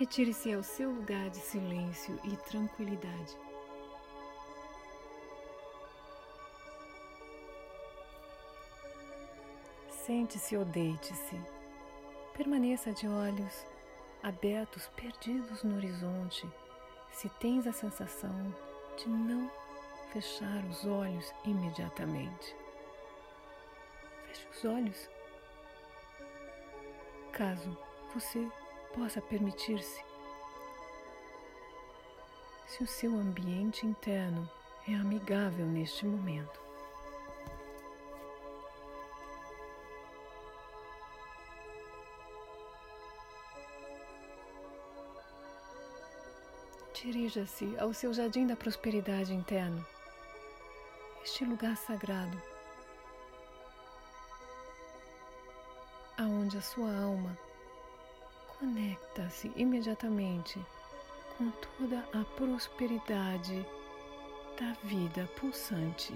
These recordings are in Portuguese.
Retire-se ao seu lugar de silêncio e tranquilidade. Sente-se ou deite-se. Permaneça de olhos abertos, perdidos no horizonte, se tens a sensação de não fechar os olhos imediatamente. Feche os olhos. Caso você possa permitir-se. Se o seu ambiente interno é amigável neste momento. Dirija-se ao seu jardim da prosperidade interno, este lugar sagrado, aonde a sua alma conecta-se imediatamente com toda a prosperidade da vida pulsante.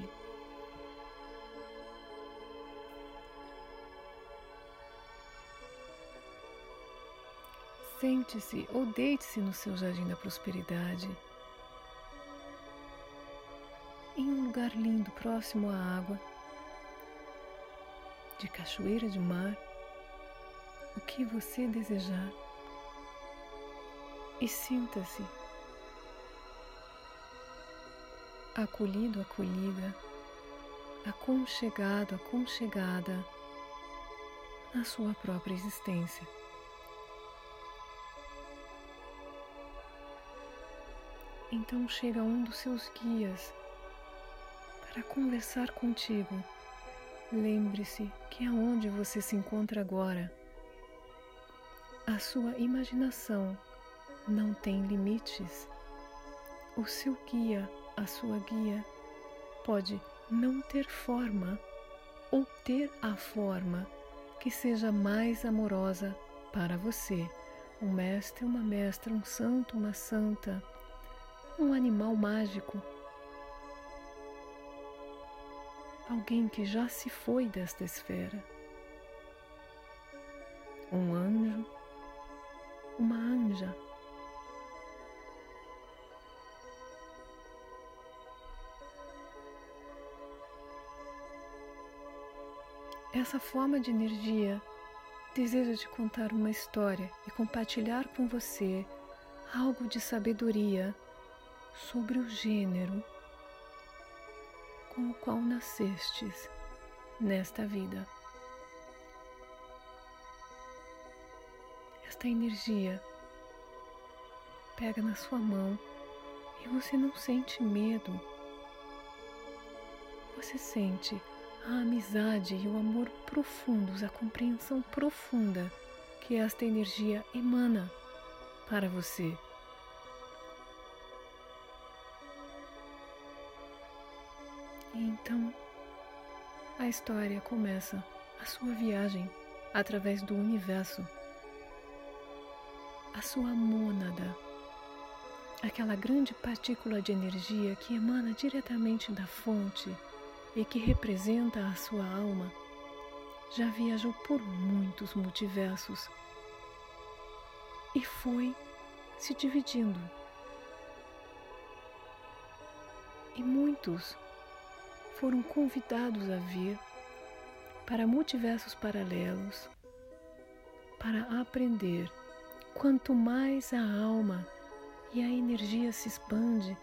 Sente-se ou deite-se no seu jardim da prosperidade, em um lugar lindo próximo à água, de cachoeira de mar, o que você desejar e sinta-se acolhido, acolhida, aconchegado, aconchegada na sua própria existência. Então chega um dos seus guias para conversar contigo. Lembre-se que aonde você se encontra agora, a sua imaginação não tem limites. O seu guia, a sua guia, pode não ter forma ou ter a forma que seja mais amorosa para você. Um mestre, uma mestra, um santo, uma santa um animal mágico, alguém que já se foi desta esfera, um anjo, uma anja. Essa forma de energia deseja te contar uma história e compartilhar com você algo de sabedoria sobre o gênero com o qual nascestes nesta vida. Esta energia pega na sua mão e você não sente medo. Você sente a amizade e o amor profundos, a compreensão profunda que esta energia emana para você. E então a história começa a sua viagem através do universo. A sua mônada, aquela grande partícula de energia que emana diretamente da fonte e que representa a sua alma, já viajou por muitos multiversos e foi se dividindo. E muitos foram convidados a vir para multiversos paralelos para aprender. Quanto mais a alma e a energia se expande,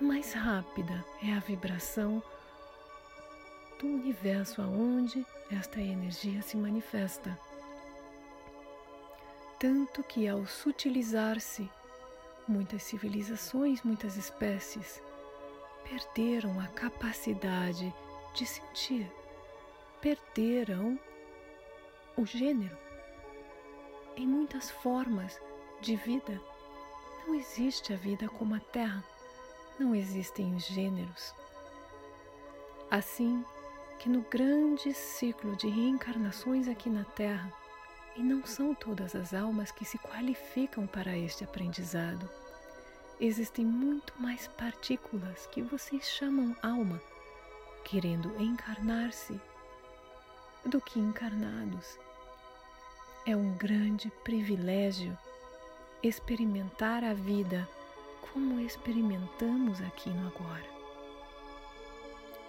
mais rápida é a vibração do universo aonde esta energia se manifesta. Tanto que ao sutilizar-se, muitas civilizações, muitas espécies perderam a capacidade de sentir, perderam o gênero. Em muitas formas de vida, não existe a vida como a Terra, não existem os gêneros. Assim que no grande ciclo de reencarnações aqui na Terra, e não são todas as almas que se qualificam para este aprendizado existem muito mais partículas que vocês chamam alma querendo encarnar-se do que encarnados. É um grande privilégio experimentar a vida como experimentamos aqui no agora.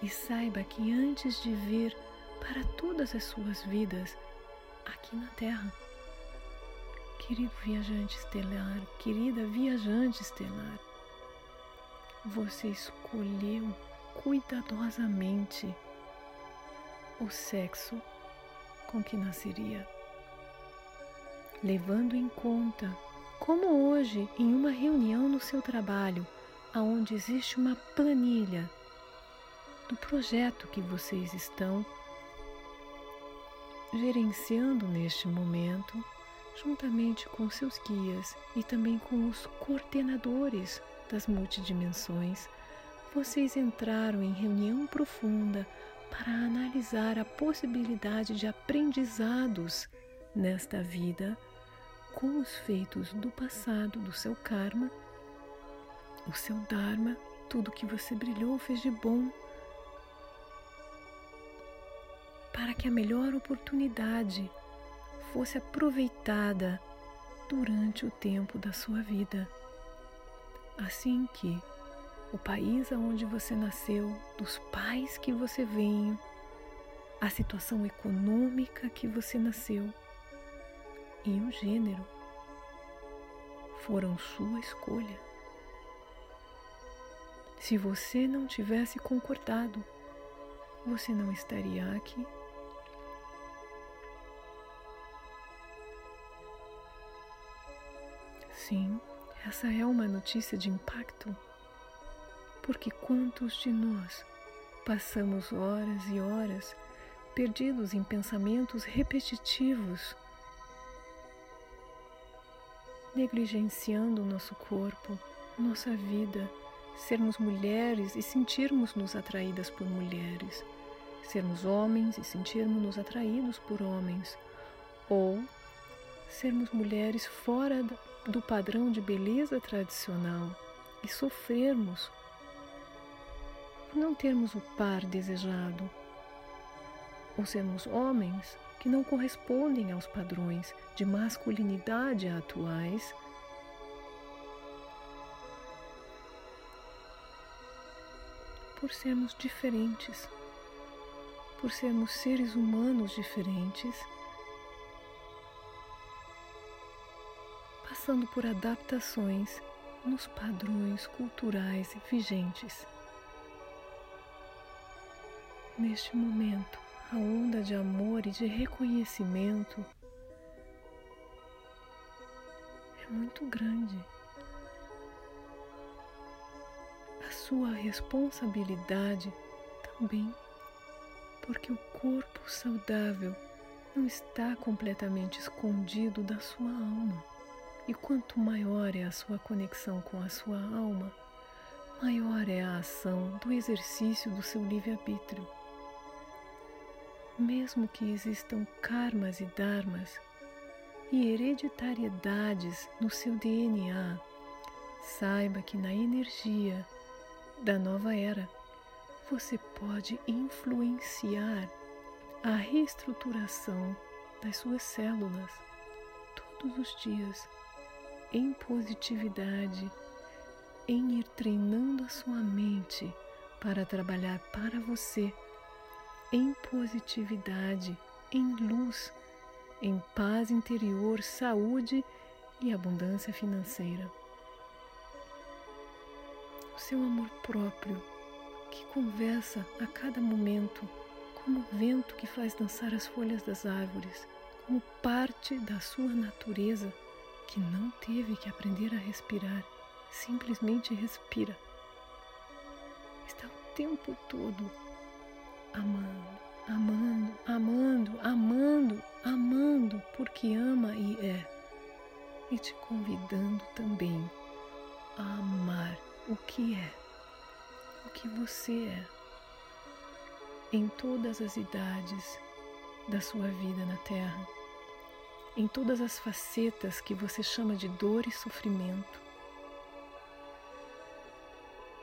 E saiba que antes de vir para todas as suas vidas aqui na Terra, querido viajante estelar, querida viajante estelar, você escolheu cuidadosamente o sexo com que nasceria, levando em conta como hoje em uma reunião no seu trabalho, aonde existe uma planilha do projeto que vocês estão gerenciando neste momento, juntamente com seus guias e também com os coordenadores das multidimensões, vocês entraram em reunião profunda para analisar a possibilidade de aprendizados nesta vida com os feitos do passado, do seu karma, o seu dharma, tudo que você brilhou fez de bom, para que a melhor oportunidade fosse aproveitada durante o tempo da sua vida. Assim que o país onde você nasceu, dos pais que você veio, a situação econômica que você nasceu e o gênero foram sua escolha. Se você não tivesse concordado, você não estaria aqui. Sim, essa é uma notícia de impacto, porque quantos de nós passamos horas e horas perdidos em pensamentos repetitivos, negligenciando o nosso corpo, nossa vida, sermos mulheres e sentirmos-nos atraídas por mulheres, sermos homens e sentirmos-nos atraídos por homens, ou sermos mulheres fora do padrão de beleza tradicional e sofrermos por não termos o par desejado, ou sermos homens que não correspondem aos padrões de masculinidade atuais, por sermos diferentes, por sermos seres humanos diferentes, passando por adaptações nos padrões culturais vigentes. Neste momento, a onda de amor e de reconhecimento é muito grande. A sua responsabilidade também, porque o corpo saudável não está completamente escondido da sua alma. E quanto maior é a sua conexão com a sua alma, maior é a ação do exercício do seu livre-arbítrio. Mesmo que existam karmas e dharmas e hereditariedades no seu DNA, saiba que na energia da nova era você pode influenciar a reestruturação das suas células todos os dias em positividade, em ir treinando a sua mente para trabalhar para você em positividade, em luz, em paz interior, saúde e abundância financeira. O seu amor próprio, que conversa a cada momento, como o vento que faz dançar as folhas das árvores, como parte da sua natureza, que não teve que aprender a respirar, simplesmente respira. Está o tempo todo amando, amando, amando, amando, amando, porque ama e é, e te convidando também a amar o que é, o que você é, em todas as idades da sua vida na Terra, em todas as facetas que você chama de dor e sofrimento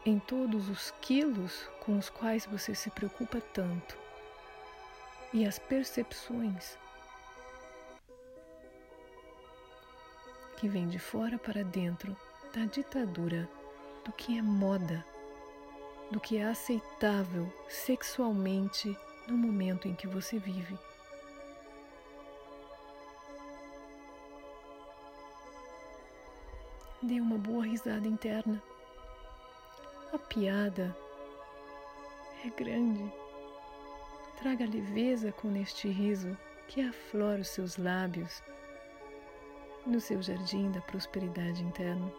em todos os quilos com os quais você se preocupa tanto e as percepções que vem de fora para dentro da ditadura do que é moda, do que é aceitável sexualmente no momento em que você vive. Dê uma boa risada interna. Piada é grande. Traga leveza com este riso que aflora os seus lábios no seu jardim da prosperidade interna.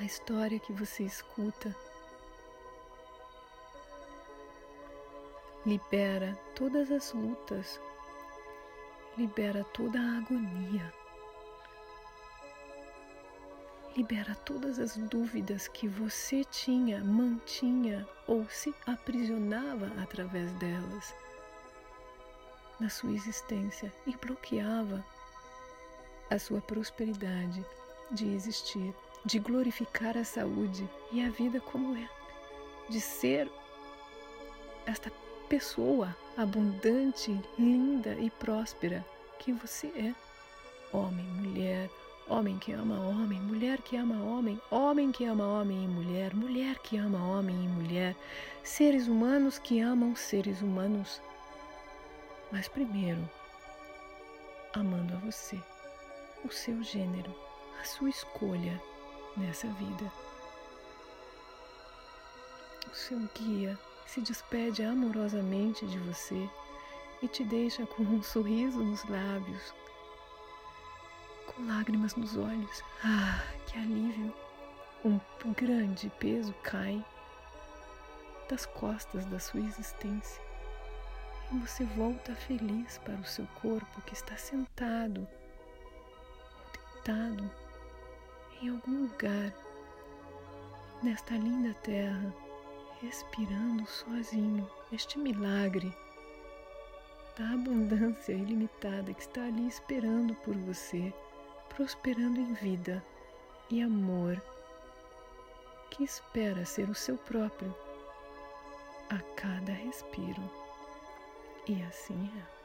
A história que você escuta libera todas as lutas, libera toda a agonia, libera todas as dúvidas que você tinha, mantinha ou se aprisionava através delas na sua existência e bloqueava a sua prosperidade de existir, de glorificar a saúde e a vida como é, de ser esta pessoa abundante, linda e próspera que você é. Homem, mulher, homem que ama homem, mulher que ama homem, homem que ama homem e mulher, mulher que ama homem e mulher, seres humanos que amam seres humanos. Mas primeiro, amando a você, o seu gênero, a sua escolha nessa vida. O seu guia se despede amorosamente de você e te deixa com um sorriso nos lábios, com lágrimas nos olhos. Ah, que alívio! Um grande peso cai das costas da sua existência e você volta feliz para o seu corpo que está sentado ou deitado em algum lugar nesta linda terra respirando sozinho este milagre da abundância ilimitada que está ali esperando por você, prosperando em vida e amor, que espera ser o seu próprio a cada respiro. E assim é.